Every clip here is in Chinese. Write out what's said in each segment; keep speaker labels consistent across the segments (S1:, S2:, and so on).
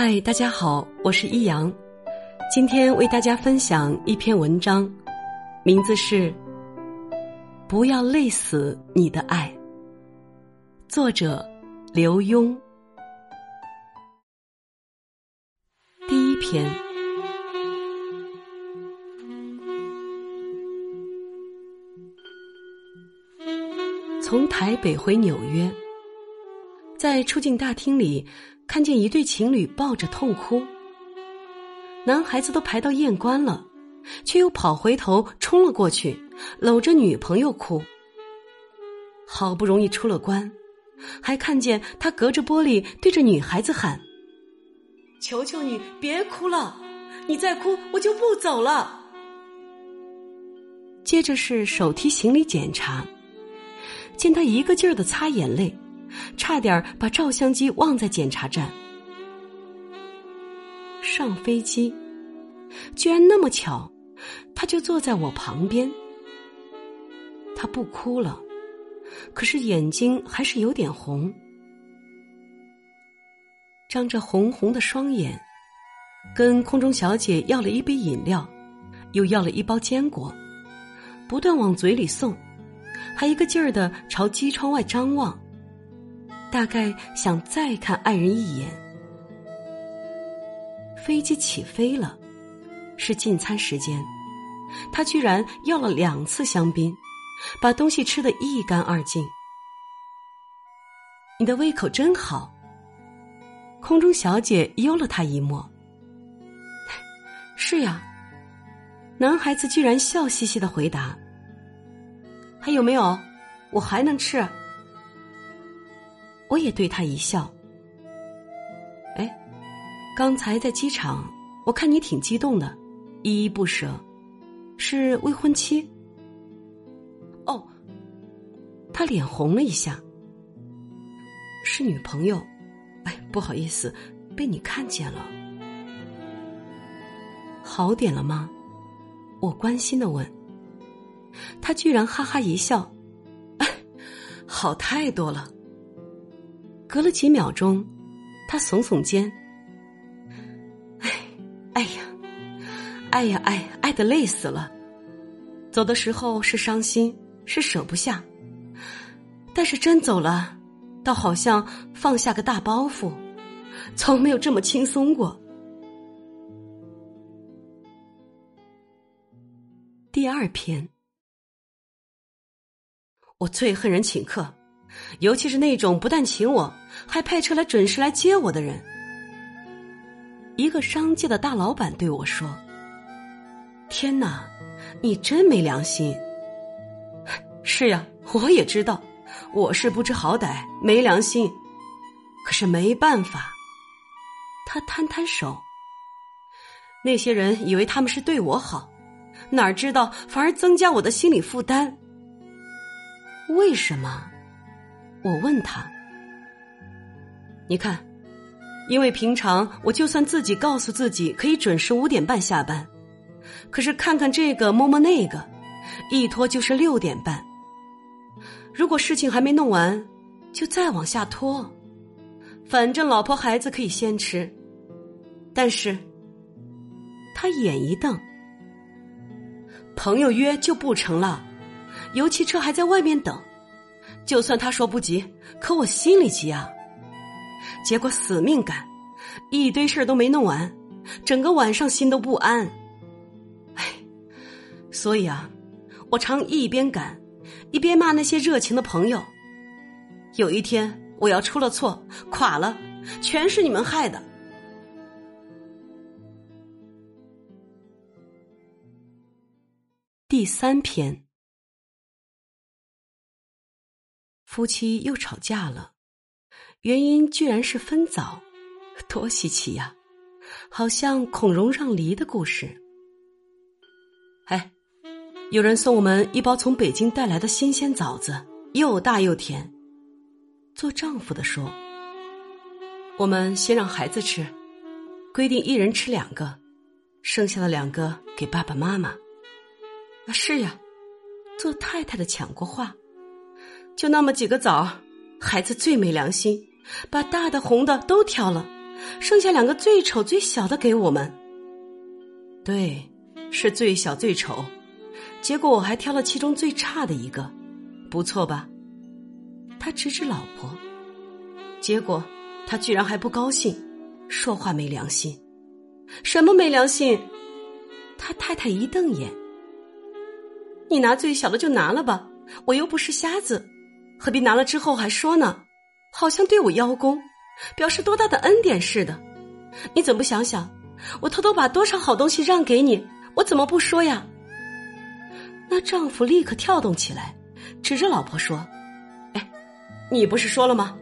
S1: 嗨，大家好，我是易阳，今天为大家分享一篇文章，名字是《不要累死你的爱》，作者刘墉。第一篇，从台北回纽约，在出境大厅里。看见一对情侣抱着痛哭，男孩子都排到验关了，却又跑回头冲了过去，搂着女朋友哭。好不容易出了关，还看见他隔着玻璃对着女孩子喊：“求求你别哭了，你再哭我就不走了。”接着是手提行李检查，见他一个劲儿的擦眼泪。差点把照相机忘在检查站。上飞机，居然那么巧，他就坐在我旁边。他不哭了，可是眼睛还是有点红，张着红红的双眼，跟空中小姐要了一杯饮料，又要了一包坚果，不断往嘴里送，还一个劲儿的朝机窗外张望。大概想再看爱人一眼。飞机起飞了，是进餐时间，他居然要了两次香槟，把东西吃得一干二净。你的胃口真好。空中小姐幽了他一默。是呀，男孩子居然笑嘻嘻的回答。还有没有？我还能吃。我也对他一笑。哎，刚才在机场，我看你挺激动的，依依不舍，是未婚妻？哦，他脸红了一下，是女朋友。哎，不好意思，被你看见了。好点了吗？我关心的问。他居然哈哈一笑，哎好太多了。隔了几秒钟，他耸耸肩，哎，哎呀，爱呀爱，爱的累死了。走的时候是伤心，是舍不下，但是真走了，倒好像放下个大包袱，从没有这么轻松过。第二篇，我最恨人请客。尤其是那种不但请我，还派车来准时来接我的人。一个商界的大老板对我说：“天哪，你真没良心！”是呀，我也知道，我是不知好歹，没良心。可是没办法。他摊摊手。那些人以为他们是对我好，哪知道反而增加我的心理负担。为什么？我问他：“你看，因为平常我就算自己告诉自己可以准时五点半下班，可是看看这个摸摸那个，一拖就是六点半。如果事情还没弄完，就再往下拖。反正老婆孩子可以先吃，但是他眼一瞪，朋友约就不成了，油漆车还在外面等。”就算他说不急，可我心里急啊。结果死命赶，一堆事儿都没弄完，整个晚上心都不安。唉，所以啊，我常一边赶，一边骂那些热情的朋友。有一天我要出了错，垮了，全是你们害的。第三篇。夫妻又吵架了，原因居然是分枣，多稀奇呀！好像孔融让梨的故事。哎，有人送我们一包从北京带来的新鲜枣子，又大又甜。做丈夫的说：“我们先让孩子吃，规定一人吃两个，剩下的两个给爸爸妈妈。”啊，是呀，做太太的抢过话。就那么几个枣，孩子最没良心，把大的红的都挑了，剩下两个最丑最小的给我们。对，是最小最丑。结果我还挑了其中最差的一个，不错吧？他指指老婆，结果他居然还不高兴，说话没良心。什么没良心？他太太一瞪眼：“你拿最小的就拿了吧，我又不是瞎子，何必拿了之后还说呢？好像对我邀功，表示多大的恩典似的。你怎么不想想，我偷偷把多少好东西让给你，我怎么不说呀？”那丈夫立刻跳动起来，指着老婆说：“哎，你不是说了吗？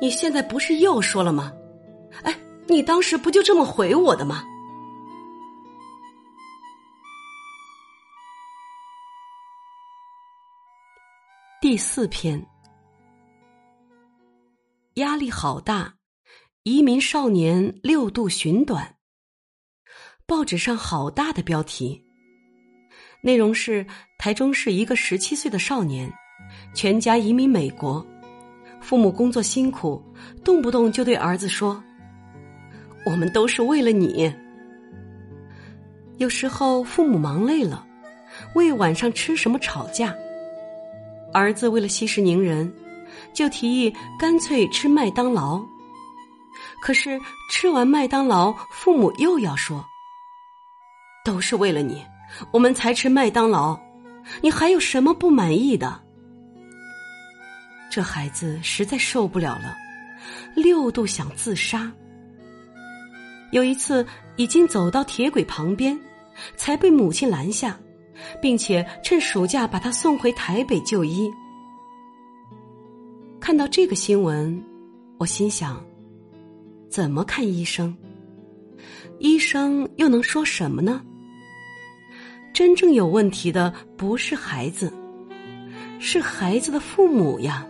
S1: 你现在不是又说了吗？哎，你当时不就这么回我的吗？”第四篇，压力好大，移民少年六度寻短。报纸上好大的标题。内容是台中市一个十七岁的少年，全家移民美国，父母工作辛苦，动不动就对儿子说：“我们都是为了你。”有时候父母忙累了，为晚上吃什么吵架，儿子为了息事宁人，就提议干脆吃麦当劳。可是吃完麦当劳，父母又要说：“都是为了你。”我们才吃麦当劳，你还有什么不满意的？这孩子实在受不了了，六度想自杀。有一次，已经走到铁轨旁边，才被母亲拦下，并且趁暑假把他送回台北就医。看到这个新闻，我心想：怎么看医生？医生又能说什么呢？真正有问题的不是孩子，是孩子的父母呀。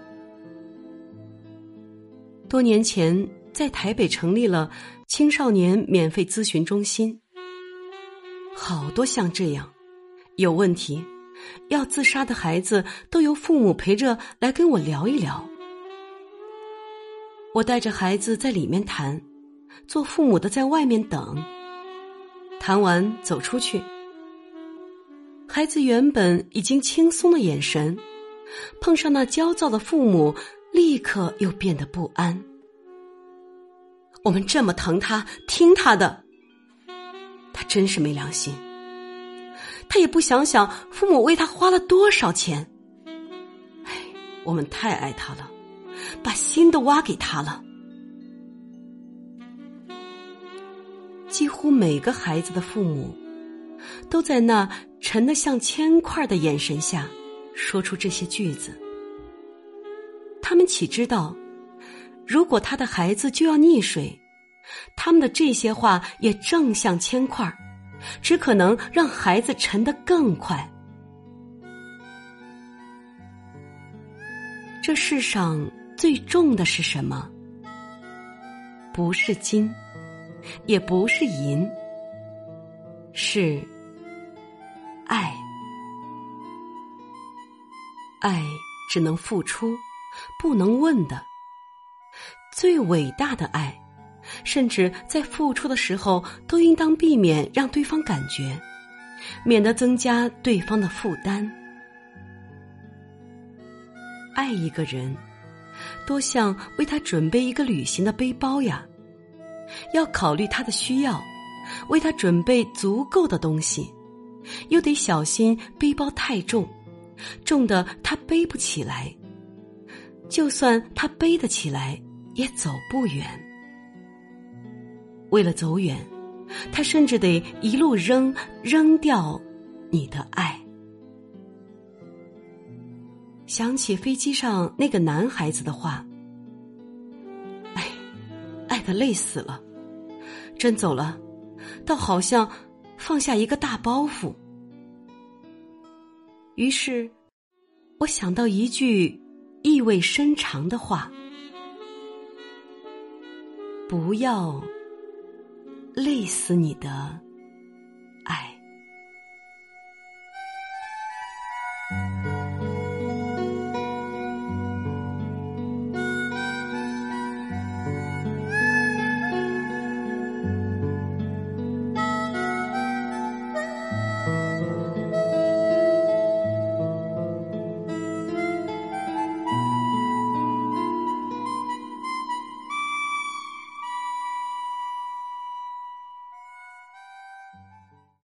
S1: 多年前在台北成立了青少年免费咨询中心，好多像这样有问题要自杀的孩子，都由父母陪着来跟我聊一聊。我带着孩子在里面谈，做父母的在外面等，谈完走出去。孩子原本已经轻松的眼神，碰上那焦躁的父母，立刻又变得不安。我们这么疼他，听他的，他真是没良心。他也不想想父母为他花了多少钱。哎，我们太爱他了，把心都挖给他了。几乎每个孩子的父母。都在那沉得像铅块的眼神下，说出这些句子。他们岂知道，如果他的孩子就要溺水，他们的这些话也正像铅块，只可能让孩子沉得更快。这世上最重的是什么？不是金，也不是银，是。爱，爱只能付出，不能问的。最伟大的爱，甚至在付出的时候，都应当避免让对方感觉，免得增加对方的负担。爱一个人，多像为他准备一个旅行的背包呀，要考虑他的需要，为他准备足够的东西。又得小心背包太重，重的他背不起来。就算他背得起来，也走不远。为了走远，他甚至得一路扔扔掉你的爱。想起飞机上那个男孩子的话：“哎，爱的累死了，真走了，倒好像……”放下一个大包袱，于是，我想到一句意味深长的话：“不要累死你的爱。